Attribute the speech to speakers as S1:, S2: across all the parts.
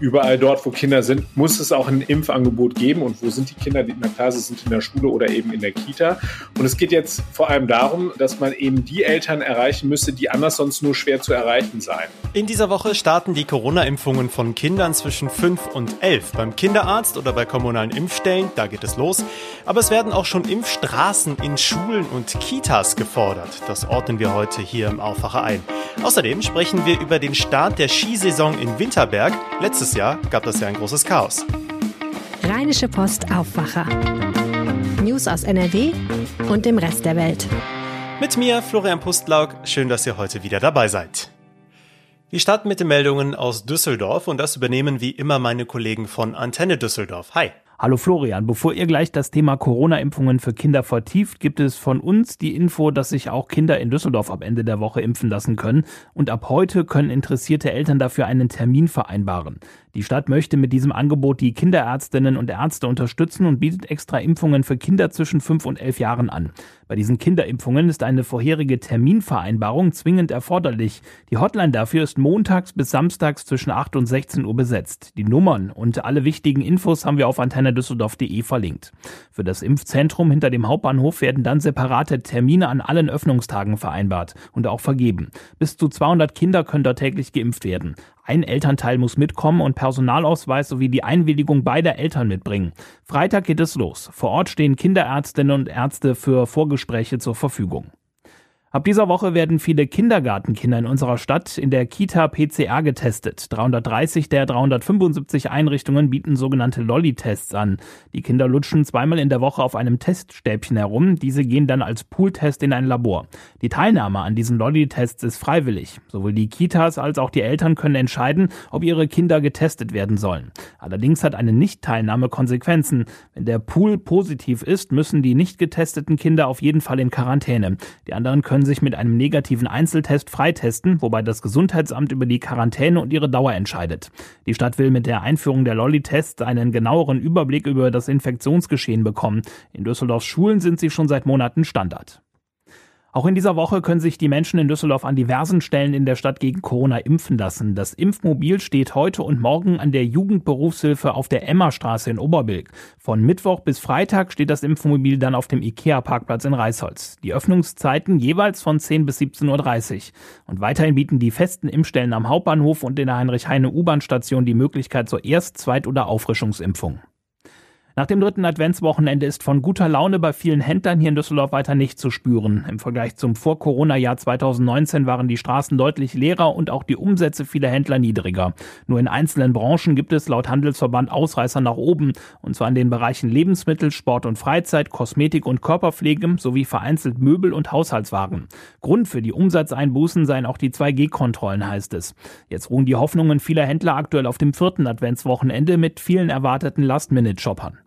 S1: überall dort, wo Kinder sind, muss es auch ein Impfangebot geben. Und wo sind die Kinder? Na klar, sie sind in der Schule oder eben in der Kita. Und es geht jetzt vor allem darum, dass man eben die Eltern erreichen müsste, die anders sonst nur schwer zu erreichen seien.
S2: In dieser Woche starten die Corona-Impfungen von Kindern zwischen 5 und 11 beim Kinderarzt oder bei kommunalen Impfstellen. Da geht es los. Aber es werden auch schon Impfstraßen in Schulen und Kitas gefordert. Das ordnen wir heute hier im Aufwacher ein. Außerdem sprechen wir über den Start der Skisaison in Winterberg. Letztes Letztes Jahr gab das ja ein großes Chaos.
S3: Rheinische Post Aufwacher. News aus NRW und dem Rest der Welt.
S2: Mit mir, Florian Pustlauk. Schön, dass ihr heute wieder dabei seid. Wir starten mit den Meldungen aus Düsseldorf und das übernehmen wie immer meine Kollegen von Antenne Düsseldorf. Hi.
S4: Hallo Florian, bevor ihr gleich das Thema Corona-Impfungen für Kinder vertieft, gibt es von uns die Info, dass sich auch Kinder in Düsseldorf ab Ende der Woche impfen lassen können. Und ab heute können interessierte Eltern dafür einen Termin vereinbaren. Die Stadt möchte mit diesem Angebot die Kinderärztinnen und Ärzte unterstützen und bietet extra Impfungen für Kinder zwischen 5 und 11 Jahren an. Bei diesen Kinderimpfungen ist eine vorherige Terminvereinbarung zwingend erforderlich. Die Hotline dafür ist montags bis samstags zwischen 8 und 16 Uhr besetzt. Die Nummern und alle wichtigen Infos haben wir auf antennedüsseldorf.de verlinkt. Für das Impfzentrum hinter dem Hauptbahnhof werden dann separate Termine an allen Öffnungstagen vereinbart und auch vergeben. Bis zu 200 Kinder können dort täglich geimpft werden. Ein Elternteil muss mitkommen und Personalausweis sowie die Einwilligung beider Eltern mitbringen. Freitag geht es los. Vor Ort stehen Kinderärztinnen und Ärzte für Vorgespräche zur Verfügung. Ab dieser Woche werden viele Kindergartenkinder in unserer Stadt in der Kita PCR getestet. 330 der 375 Einrichtungen bieten sogenannte Lolli-Tests an. Die Kinder lutschen zweimal in der Woche auf einem Teststäbchen herum. Diese gehen dann als Pooltest in ein Labor. Die Teilnahme an diesen Lolli-Tests ist freiwillig. Sowohl die Kitas als auch die Eltern können entscheiden, ob ihre Kinder getestet werden sollen. Allerdings hat eine Nichtteilnahme Konsequenzen. Wenn der Pool positiv ist, müssen die nicht getesteten Kinder auf jeden Fall in Quarantäne. Die anderen können sich mit einem negativen Einzeltest freitesten, wobei das Gesundheitsamt über die Quarantäne und ihre Dauer entscheidet. Die Stadt will mit der Einführung der Lolli-Tests einen genaueren Überblick über das Infektionsgeschehen bekommen. In Düsseldorfs Schulen sind sie schon seit Monaten Standard. Auch in dieser Woche können sich die Menschen in Düsseldorf an diversen Stellen in der Stadt gegen Corona impfen lassen. Das Impfmobil steht heute und morgen an der Jugendberufshilfe auf der Emmerstraße in Oberbilk. Von Mittwoch bis Freitag steht das Impfmobil dann auf dem IKEA-Parkplatz in Reisholz. Die Öffnungszeiten jeweils von 10 bis 17.30 Uhr. Und weiterhin bieten die festen Impfstellen am Hauptbahnhof und in der Heinrich-Heine-U-Bahn-Station die Möglichkeit zur Erst-, Zweit- oder Auffrischungsimpfung. Nach dem dritten Adventswochenende ist von guter Laune bei vielen Händlern hier in Düsseldorf weiter nicht zu spüren. Im Vergleich zum Vor-Corona-Jahr 2019 waren die Straßen deutlich leerer und auch die Umsätze vieler Händler niedriger. Nur in einzelnen Branchen gibt es laut Handelsverband Ausreißer nach oben, und zwar in den Bereichen Lebensmittel, Sport und Freizeit, Kosmetik und Körperpflege sowie vereinzelt Möbel und Haushaltswaren. Grund für die Umsatzeinbußen seien auch die 2G-Kontrollen, heißt es. Jetzt ruhen die Hoffnungen vieler Händler aktuell auf dem vierten Adventswochenende mit vielen erwarteten Last-Minute-Shoppern.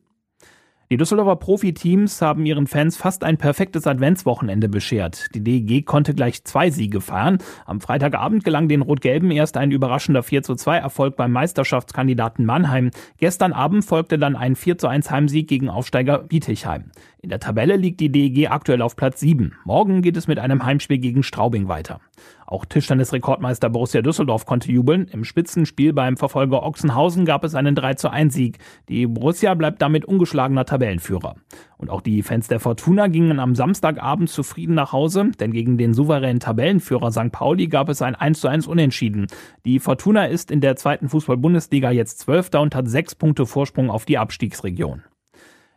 S4: Die Düsseldorfer Profiteams haben ihren Fans fast ein perfektes Adventswochenende beschert. Die DEG konnte gleich zwei Siege feiern. Am Freitagabend gelang den Rot-Gelben erst ein überraschender 4 zu 2 Erfolg beim Meisterschaftskandidaten Mannheim. Gestern Abend folgte dann ein 4 zu 1 Heimsieg gegen Aufsteiger Bietigheim. In der Tabelle liegt die DEG aktuell auf Platz 7. Morgen geht es mit einem Heimspiel gegen Straubing weiter. Auch Tischtennis-Rekordmeister Borussia Düsseldorf konnte jubeln. Im Spitzenspiel beim Verfolger Ochsenhausen gab es einen 3 zu 1 Sieg. Die Borussia bleibt damit ungeschlagener Tabellenführer. Und auch die Fans der Fortuna gingen am Samstagabend zufrieden nach Hause, denn gegen den souveränen Tabellenführer St. Pauli gab es ein 1 zu 1 Unentschieden. Die Fortuna ist in der zweiten Fußball-Bundesliga jetzt Zwölfter und hat sechs Punkte Vorsprung auf die Abstiegsregion.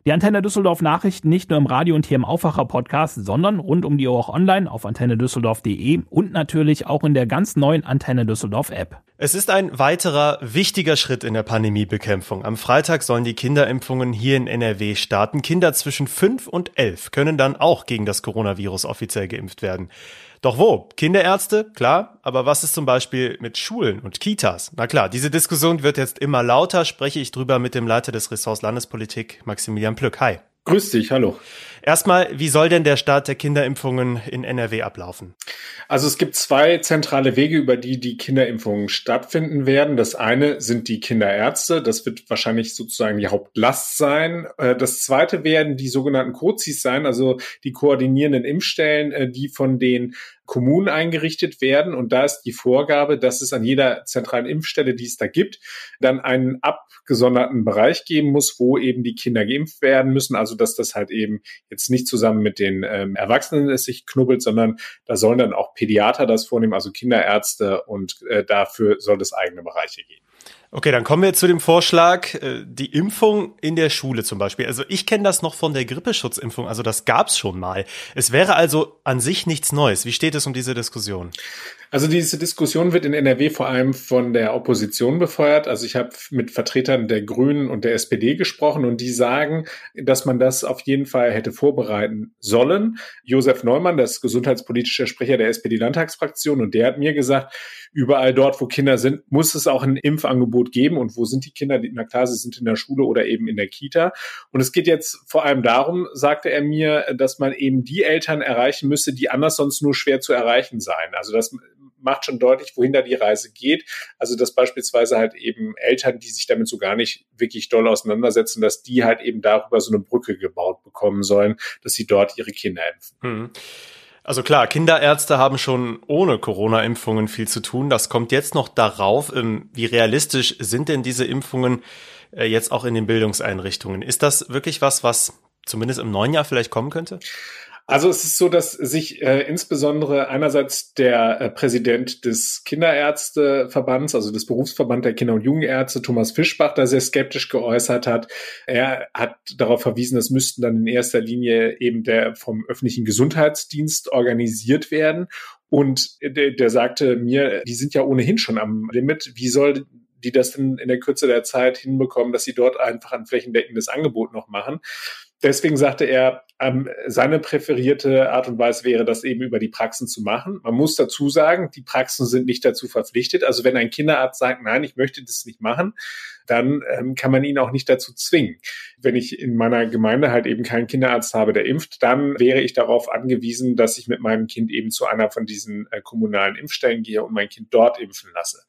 S4: Die Antenne Düsseldorf Nachrichten nicht nur im Radio und hier im Aufwacher Podcast, sondern rund um die Uhr auch online auf antennedüsseldorf.de und natürlich auch in der ganz neuen Antenne Düsseldorf App.
S2: Es ist ein weiterer wichtiger Schritt in der Pandemiebekämpfung. Am Freitag sollen die Kinderimpfungen hier in NRW starten. Kinder zwischen 5 und 11 können dann auch gegen das Coronavirus offiziell geimpft werden. Doch wo? Kinderärzte, klar, aber was ist zum Beispiel mit Schulen und Kitas? Na klar, diese Diskussion wird jetzt immer lauter, spreche ich drüber mit dem Leiter des Ressorts Landespolitik, Maximilian Plück. Hi.
S1: Grüß dich, hallo.
S2: Erstmal, wie soll denn der Start der Kinderimpfungen in NRW ablaufen?
S1: Also es gibt zwei zentrale Wege, über die die Kinderimpfungen stattfinden werden. Das eine sind die Kinderärzte. Das wird wahrscheinlich sozusagen die Hauptlast sein. Äh, das zweite werden die sogenannten COZIs sein, also die koordinierenden Impfstellen, äh, die von den Kommunen eingerichtet werden. Und da ist die Vorgabe, dass es an jeder zentralen Impfstelle, die es da gibt, dann einen abgesonderten Bereich geben muss, wo eben die Kinder geimpft werden müssen. Also dass das halt eben jetzt nicht zusammen mit den ähm, Erwachsenen es sich knubbelt, sondern da sollen dann auch Pädiater das vornehmen, also Kinderärzte und äh, dafür soll es eigene Bereiche geben.
S2: Okay, dann kommen wir zu dem Vorschlag, äh, die Impfung in der Schule zum Beispiel. Also ich kenne das noch von der Grippeschutzimpfung, also das gab's schon mal. Es wäre also an sich nichts Neues. Wie steht es um diese Diskussion?
S1: Also diese Diskussion wird in NRW vor allem von der Opposition befeuert. Also ich habe mit Vertretern der Grünen und der SPD gesprochen und die sagen, dass man das auf jeden Fall hätte vorbereiten sollen. Josef Neumann, das gesundheitspolitische Sprecher der SPD-Landtagsfraktion, und der hat mir gesagt, überall dort, wo Kinder sind, muss es auch ein Impfangebot geben. Und wo sind die Kinder? Na klar, sie sind in der Schule oder eben in der Kita. Und es geht jetzt vor allem darum, sagte er mir, dass man eben die Eltern erreichen müsse, die anders sonst nur schwer zu erreichen seien. Also das macht schon deutlich, wohin da die Reise geht. Also dass beispielsweise halt eben Eltern, die sich damit so gar nicht wirklich doll auseinandersetzen, dass die halt eben darüber so eine Brücke gebaut bekommen sollen, dass sie dort ihre Kinder impfen. Hm.
S2: Also klar, Kinderärzte haben schon ohne Corona-Impfungen viel zu tun. Das kommt jetzt noch darauf. Ähm, wie realistisch sind denn diese Impfungen äh, jetzt auch in den Bildungseinrichtungen? Ist das wirklich was, was zumindest im neuen Jahr vielleicht kommen könnte?
S1: Also es ist so, dass sich äh, insbesondere einerseits der äh, Präsident des Kinderärzteverbands, also des Berufsverband der Kinder- und Jugendärzte, Thomas Fischbach, da sehr skeptisch geäußert hat. Er hat darauf verwiesen, es müssten dann in erster Linie eben der vom öffentlichen Gesundheitsdienst organisiert werden. Und der, der sagte mir, die sind ja ohnehin schon am Limit. Wie soll die das denn in der Kürze der Zeit hinbekommen, dass sie dort einfach ein flächendeckendes Angebot noch machen? Deswegen sagte er, ähm, seine präferierte Art und Weise wäre, das eben über die Praxen zu machen. Man muss dazu sagen, die Praxen sind nicht dazu verpflichtet. Also wenn ein Kinderarzt sagt, nein, ich möchte das nicht machen, dann ähm, kann man ihn auch nicht dazu zwingen. Wenn ich in meiner Gemeinde halt eben keinen Kinderarzt habe, der impft, dann wäre ich darauf angewiesen, dass ich mit meinem Kind eben zu einer von diesen äh, kommunalen Impfstellen gehe und mein Kind dort impfen lasse.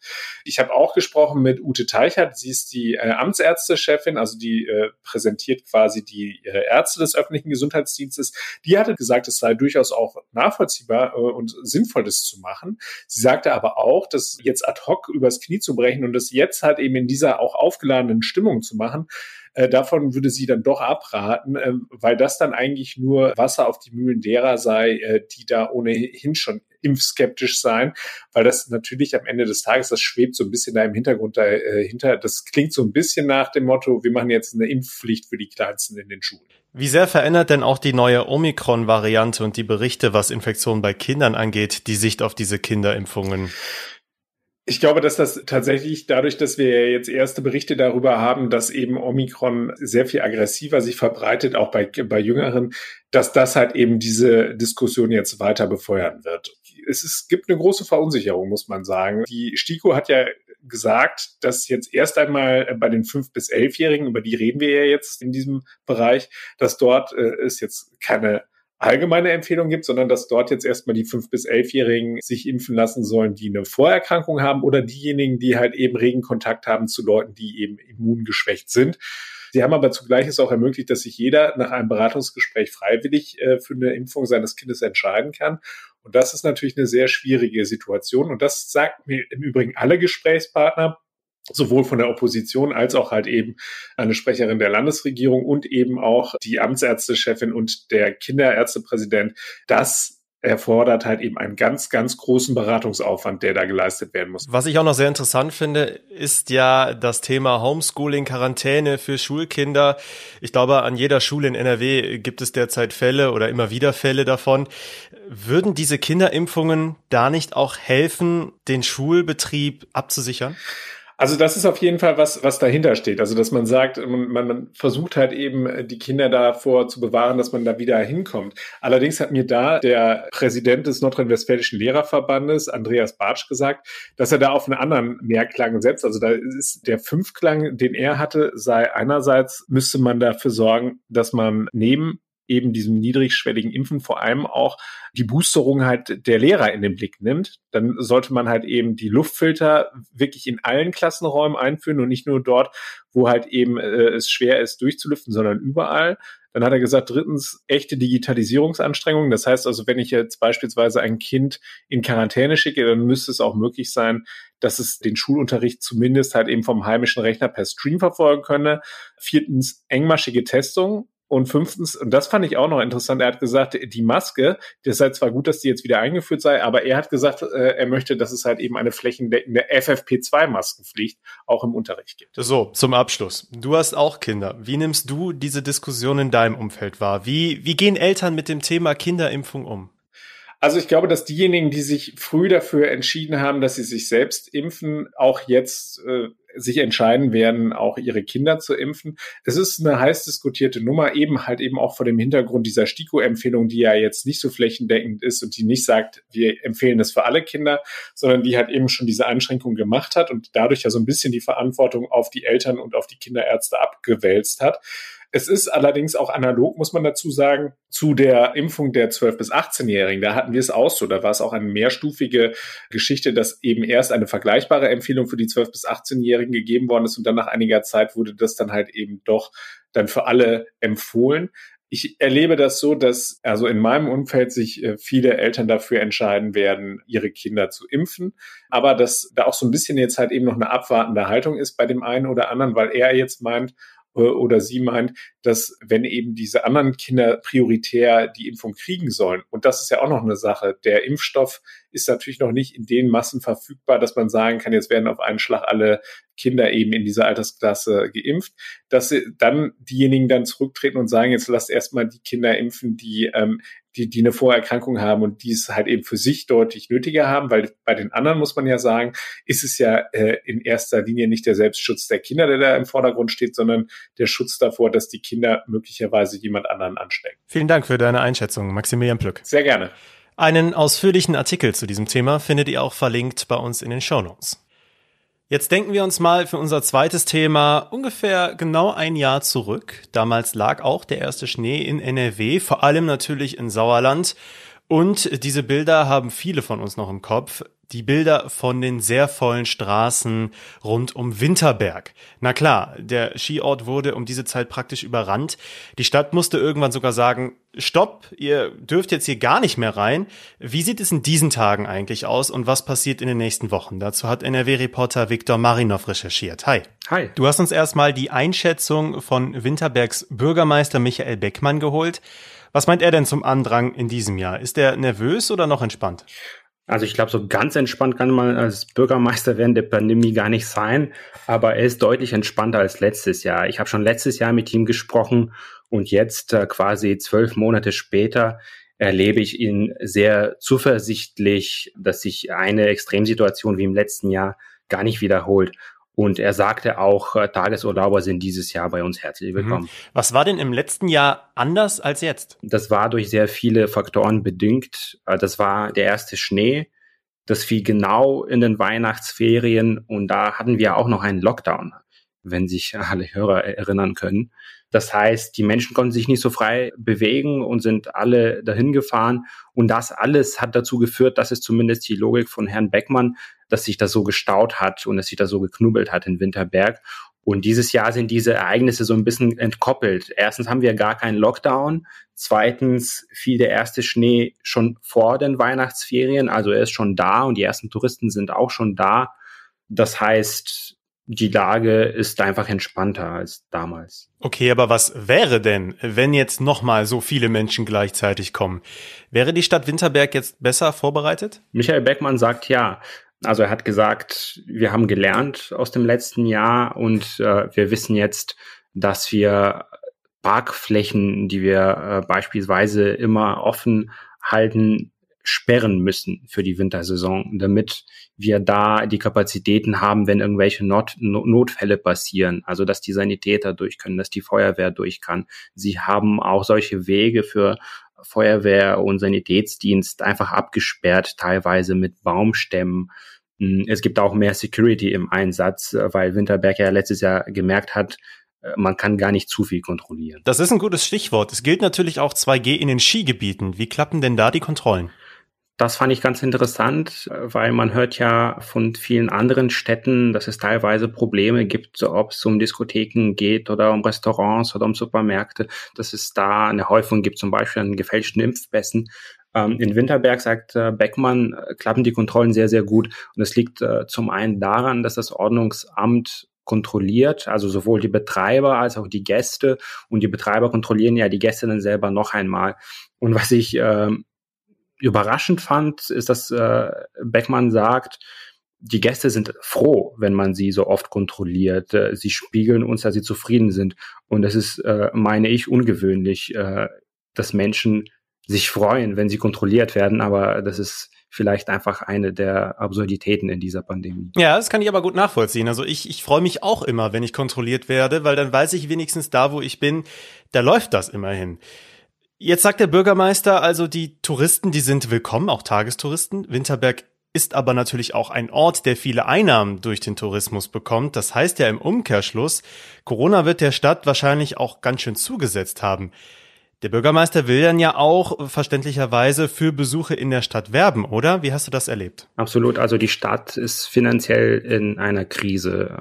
S1: Ich habe auch gesprochen mit Ute Teichert, sie ist die äh, Amtsärztechefin, also die äh, präsentiert quasi die äh, Ärzte des öffentlichen Gesundheitsdienstes. Die hatte gesagt, es sei durchaus auch nachvollziehbar äh, und sinnvoll, das zu machen. Sie sagte aber auch, dass jetzt ad hoc übers Knie zu brechen und das jetzt halt eben in dieser auch aufgeladenen Stimmung zu machen, äh, davon würde sie dann doch abraten, äh, weil das dann eigentlich nur Wasser auf die Mühlen derer sei, die da ohnehin schon impfskeptisch sein, weil das natürlich am Ende des Tages, das schwebt so ein bisschen da im Hintergrund dahinter. Das klingt so ein bisschen nach dem Motto, wir machen jetzt eine Impfpflicht für die Kleinsten in den Schulen.
S2: Wie sehr verändert denn auch die neue Omikron-Variante und die Berichte, was Infektionen bei Kindern angeht, die Sicht auf diese Kinderimpfungen?
S1: Ich glaube, dass das tatsächlich dadurch, dass wir jetzt erste Berichte darüber haben, dass eben Omikron sehr viel aggressiver sich verbreitet, auch bei, bei Jüngeren, dass das halt eben diese Diskussion jetzt weiter befeuern wird. Es, ist, gibt eine große Verunsicherung, muss man sagen. Die STIKO hat ja gesagt, dass jetzt erst einmal bei den fünf bis elfjährigen, über die reden wir ja jetzt in diesem Bereich, dass dort äh, es jetzt keine allgemeine Empfehlung gibt, sondern dass dort jetzt erstmal die fünf bis elfjährigen sich impfen lassen sollen, die eine Vorerkrankung haben oder diejenigen, die halt eben regen Kontakt haben zu Leuten, die eben immungeschwächt sind. Sie haben aber zugleich es auch ermöglicht, dass sich jeder nach einem Beratungsgespräch freiwillig äh, für eine Impfung seines Kindes entscheiden kann. Und das ist natürlich eine sehr schwierige Situation. Und das sagt mir im Übrigen alle Gesprächspartner sowohl von der Opposition als auch halt eben eine Sprecherin der Landesregierung und eben auch die Amtsärztechefin und der Kinderärztepräsident, das erfordert halt eben einen ganz, ganz großen Beratungsaufwand, der da geleistet werden muss.
S2: Was ich auch noch sehr interessant finde, ist ja das Thema Homeschooling, Quarantäne für Schulkinder. Ich glaube, an jeder Schule in NRW gibt es derzeit Fälle oder immer wieder Fälle davon. Würden diese Kinderimpfungen da nicht auch helfen, den Schulbetrieb abzusichern?
S1: Also das ist auf jeden Fall was, was dahinter steht. Also dass man sagt, man, man versucht halt eben die Kinder davor zu bewahren, dass man da wieder hinkommt. Allerdings hat mir da der Präsident des Nordrhein-Westfälischen Lehrerverbandes, Andreas Bartsch, gesagt, dass er da auf einen anderen Mehrklang setzt. Also da ist der Fünfklang, den er hatte, sei einerseits müsste man dafür sorgen, dass man neben eben diesem niedrigschwelligen Impfen vor allem auch die Boosterung halt der Lehrer in den Blick nimmt, dann sollte man halt eben die Luftfilter wirklich in allen Klassenräumen einführen und nicht nur dort, wo halt eben äh, es schwer ist durchzulüften, sondern überall. Dann hat er gesagt, drittens, echte Digitalisierungsanstrengungen. Das heißt also, wenn ich jetzt beispielsweise ein Kind in Quarantäne schicke, dann müsste es auch möglich sein, dass es den Schulunterricht zumindest halt eben vom heimischen Rechner per Stream verfolgen könne. Viertens, engmaschige Testung. Und fünftens, und das fand ich auch noch interessant, er hat gesagt, die Maske, das sei zwar gut, dass die jetzt wieder eingeführt sei, aber er hat gesagt, äh, er möchte, dass es halt eben eine flächendeckende FFP2-Maskenpflicht auch im Unterricht gibt.
S2: So, zum Abschluss. Du hast auch Kinder. Wie nimmst du diese Diskussion in deinem Umfeld wahr? Wie, wie gehen Eltern mit dem Thema Kinderimpfung um?
S1: Also ich glaube, dass diejenigen, die sich früh dafür entschieden haben, dass sie sich selbst impfen, auch jetzt äh, sich entscheiden werden, auch ihre Kinder zu impfen. Es ist eine heiß diskutierte Nummer, eben halt eben auch vor dem Hintergrund dieser STIKO-Empfehlung, die ja jetzt nicht so flächendeckend ist und die nicht sagt, wir empfehlen das für alle Kinder, sondern die halt eben schon diese Einschränkung gemacht hat und dadurch ja so ein bisschen die Verantwortung auf die Eltern und auf die Kinderärzte abgewälzt hat. Es ist allerdings auch analog, muss man dazu sagen, zu der Impfung der 12- bis 18-Jährigen. Da hatten wir es auch so. Da war es auch eine mehrstufige Geschichte, dass eben erst eine vergleichbare Empfehlung für die 12- bis 18-Jährigen gegeben worden ist und dann nach einiger Zeit wurde das dann halt eben doch dann für alle empfohlen. Ich erlebe das so, dass also in meinem Umfeld sich äh, viele Eltern dafür entscheiden werden, ihre Kinder zu impfen, aber dass da auch so ein bisschen jetzt halt eben noch eine abwartende Haltung ist bei dem einen oder anderen, weil er jetzt meint, oder sie meint, dass wenn eben diese anderen Kinder prioritär die Impfung kriegen sollen, und das ist ja auch noch eine Sache, der Impfstoff ist natürlich noch nicht in den Massen verfügbar, dass man sagen kann, jetzt werden auf einen Schlag alle Kinder eben in dieser Altersklasse geimpft, dass dann diejenigen dann zurücktreten und sagen, jetzt lasst erstmal die Kinder impfen, die ähm, die, die eine Vorerkrankung haben und die es halt eben für sich deutlich nötiger haben, weil bei den anderen muss man ja sagen, ist es ja äh, in erster Linie nicht der Selbstschutz der Kinder, der da im Vordergrund steht, sondern der Schutz davor, dass die Kinder möglicherweise jemand anderen anstecken.
S2: Vielen Dank für deine Einschätzung, Maximilian Plück.
S1: Sehr gerne.
S2: Einen ausführlichen Artikel zu diesem Thema findet ihr auch verlinkt bei uns in den Show Notes. Jetzt denken wir uns mal für unser zweites Thema ungefähr genau ein Jahr zurück. Damals lag auch der erste Schnee in NRW, vor allem natürlich in Sauerland. Und diese Bilder haben viele von uns noch im Kopf die Bilder von den sehr vollen Straßen rund um Winterberg. Na klar, der Skiort wurde um diese Zeit praktisch überrannt. Die Stadt musste irgendwann sogar sagen, stopp, ihr dürft jetzt hier gar nicht mehr rein. Wie sieht es in diesen Tagen eigentlich aus und was passiert in den nächsten Wochen? Dazu hat NRW-Reporter Viktor Marinov recherchiert. Hi.
S5: Hi.
S2: Du hast uns erstmal die Einschätzung von Winterbergs Bürgermeister Michael Beckmann geholt. Was meint er denn zum Andrang in diesem Jahr? Ist er nervös oder noch entspannt?
S5: Also ich glaube, so ganz entspannt kann man als Bürgermeister während der Pandemie gar nicht sein, aber er ist deutlich entspannter als letztes Jahr. Ich habe schon letztes Jahr mit ihm gesprochen und jetzt äh, quasi zwölf Monate später erlebe ich ihn sehr zuversichtlich, dass sich eine Extremsituation wie im letzten Jahr gar nicht wiederholt. Und er sagte auch, äh, Tagesurlauber sind dieses Jahr bei uns herzlich mhm. willkommen.
S2: Was war denn im letzten Jahr anders als jetzt?
S5: Das war durch sehr viele Faktoren bedingt. Äh, das war der erste Schnee. Das fiel genau in den Weihnachtsferien und da hatten wir auch noch einen Lockdown, wenn sich alle Hörer erinnern können. Das heißt, die Menschen konnten sich nicht so frei bewegen und sind alle dahin gefahren. Und das alles hat dazu geführt, dass es zumindest die Logik von Herrn Beckmann, dass sich das so gestaut hat und dass sich das so geknubbelt hat in Winterberg. Und dieses Jahr sind diese Ereignisse so ein bisschen entkoppelt. Erstens haben wir gar keinen Lockdown. Zweitens fiel der erste Schnee schon vor den Weihnachtsferien. Also er ist schon da und die ersten Touristen sind auch schon da. Das heißt, die Lage ist einfach entspannter als damals.
S2: Okay, aber was wäre denn, wenn jetzt nochmal so viele Menschen gleichzeitig kommen? Wäre die Stadt Winterberg jetzt besser vorbereitet?
S5: Michael Beckmann sagt ja. Also er hat gesagt, wir haben gelernt aus dem letzten Jahr und äh, wir wissen jetzt, dass wir Parkflächen, die wir äh, beispielsweise immer offen halten, sperren müssen für die Wintersaison, damit wir da die Kapazitäten haben, wenn irgendwelche Not Notfälle passieren. Also dass die Sanitäter durch können, dass die Feuerwehr durch kann. Sie haben auch solche Wege für Feuerwehr und Sanitätsdienst einfach abgesperrt, teilweise mit Baumstämmen. Hm, es gibt auch mehr Security im Einsatz, weil Winterberg ja letztes Jahr gemerkt hat, äh, man kann gar nicht zu viel kontrollieren.
S2: Das ist ein gutes Stichwort. Es gilt natürlich auch 2G in den Skigebieten. Wie klappen denn da die Kontrollen?
S5: Das fand ich ganz interessant, weil man hört ja von vielen anderen Städten, dass es teilweise Probleme gibt, ob es um Diskotheken geht oder um Restaurants oder um Supermärkte, dass es da eine Häufung gibt, zum Beispiel an gefälschten Impfpässen. Ähm, in Winterberg, sagt äh, Beckmann, äh, klappen die Kontrollen sehr, sehr gut. Und es liegt äh, zum einen daran, dass das Ordnungsamt kontrolliert, also sowohl die Betreiber als auch die Gäste. Und die Betreiber kontrollieren ja die Gäste dann selber noch einmal. Und was ich äh, überraschend fand, ist, dass äh, Beckmann sagt, die Gäste sind froh, wenn man sie so oft kontrolliert. Äh, sie spiegeln uns, dass sie zufrieden sind. Und das ist, äh, meine ich, ungewöhnlich, äh, dass Menschen sich freuen, wenn sie kontrolliert werden. Aber das ist vielleicht einfach eine der Absurditäten in dieser Pandemie.
S2: Ja, das kann ich aber gut nachvollziehen. Also ich, ich freue mich auch immer, wenn ich kontrolliert werde, weil dann weiß ich wenigstens da, wo ich bin, da läuft das immerhin. Jetzt sagt der Bürgermeister also, die Touristen, die sind willkommen, auch Tagestouristen. Winterberg ist aber natürlich auch ein Ort, der viele Einnahmen durch den Tourismus bekommt. Das heißt ja im Umkehrschluss, Corona wird der Stadt wahrscheinlich auch ganz schön zugesetzt haben. Der Bürgermeister will dann ja auch verständlicherweise für Besuche in der Stadt werben, oder? Wie hast du das erlebt?
S5: Absolut. Also die Stadt ist finanziell in einer Krise.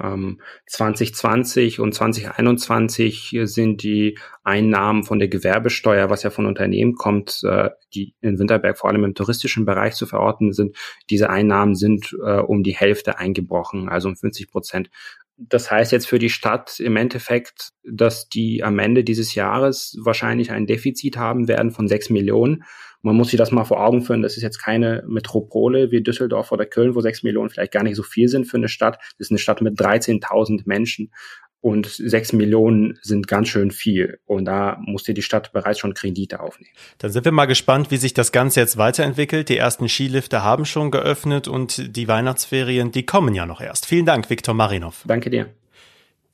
S5: 2020 ähm, und 2021 sind die Einnahmen von der Gewerbesteuer, was ja von Unternehmen kommt, äh, die in Winterberg vor allem im touristischen Bereich zu verorten sind. Diese Einnahmen sind äh, um die Hälfte eingebrochen, also um 50 Prozent. Das heißt jetzt für die Stadt im Endeffekt, dass die am Ende dieses Jahres wahrscheinlich ein Defizit haben werden von sechs Millionen. Man muss sich das mal vor Augen führen. Das ist jetzt keine Metropole wie Düsseldorf oder Köln, wo sechs Millionen vielleicht gar nicht so viel sind für eine Stadt. Das ist eine Stadt mit 13.000 Menschen. Und sechs Millionen sind ganz schön viel. Und da musste die Stadt bereits schon Kredite aufnehmen.
S2: Dann sind wir mal gespannt, wie sich das Ganze jetzt weiterentwickelt. Die ersten Skilifte haben schon geöffnet und die Weihnachtsferien, die kommen ja noch erst. Vielen Dank, Viktor Marinov.
S5: Danke dir.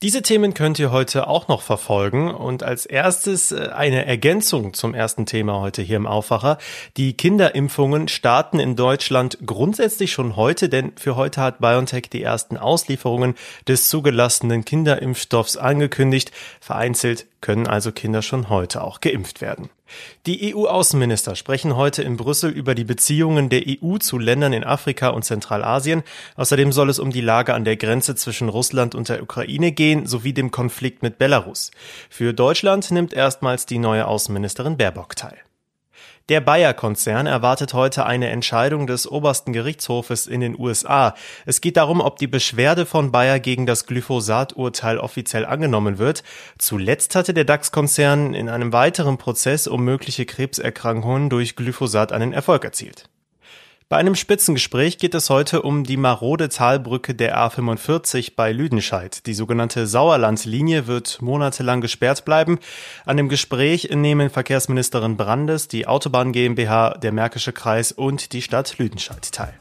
S2: Diese Themen könnt ihr heute auch noch verfolgen und als erstes äh, eine Ergänzung zum ersten Thema heute hier im Aufwacher. Die Kinderimpfungen starten in Deutschland grundsätzlich schon heute, denn für heute hat BioNTech die ersten Auslieferungen des zugelassenen Kinderimpfstoffs angekündigt. Vereinzelt können also Kinder schon heute auch geimpft werden. Die EU-Außenminister sprechen heute in Brüssel über die Beziehungen der EU zu Ländern in Afrika und Zentralasien. Außerdem soll es um die Lage an der Grenze zwischen Russland und der Ukraine gehen, sowie dem Konflikt mit Belarus. Für Deutschland nimmt erstmals die neue Außenministerin Baerbock teil. Der Bayer-Konzern erwartet heute eine Entscheidung des obersten Gerichtshofes in den USA. Es geht darum, ob die Beschwerde von Bayer gegen das Glyphosat-Urteil offiziell angenommen wird. Zuletzt hatte der DAX-Konzern in einem weiteren Prozess um mögliche Krebserkrankungen durch Glyphosat einen Erfolg erzielt. Bei einem Spitzengespräch geht es heute um die marode Talbrücke der A45 bei Lüdenscheid. Die sogenannte Sauerlandlinie wird monatelang gesperrt bleiben. An dem Gespräch nehmen Verkehrsministerin Brandes, die Autobahn GmbH, der Märkische Kreis und die Stadt Lüdenscheid teil.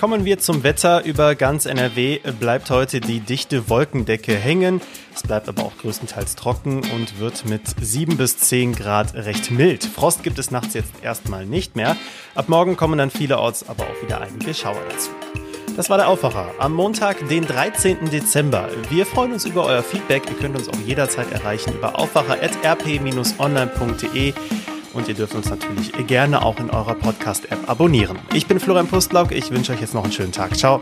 S2: Kommen wir zum Wetter. Über ganz NRW bleibt heute die dichte Wolkendecke hängen. Es bleibt aber auch größtenteils trocken und wird mit 7 bis 10 Grad recht mild. Frost gibt es nachts jetzt erstmal nicht mehr. Ab morgen kommen dann vielerorts aber auch wieder einige Schauer dazu. Das war der Aufwacher am Montag, den 13. Dezember. Wir freuen uns über euer Feedback. Ihr könnt uns auch jederzeit erreichen über aufwacher.rp-online.de und ihr dürft uns natürlich gerne auch in eurer Podcast-App abonnieren. Ich bin Florian Pustlauk, ich wünsche euch jetzt noch einen schönen Tag. Ciao.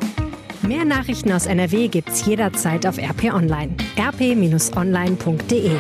S3: Mehr Nachrichten aus NRW gibt's jederzeit auf RP Online. rp-online.de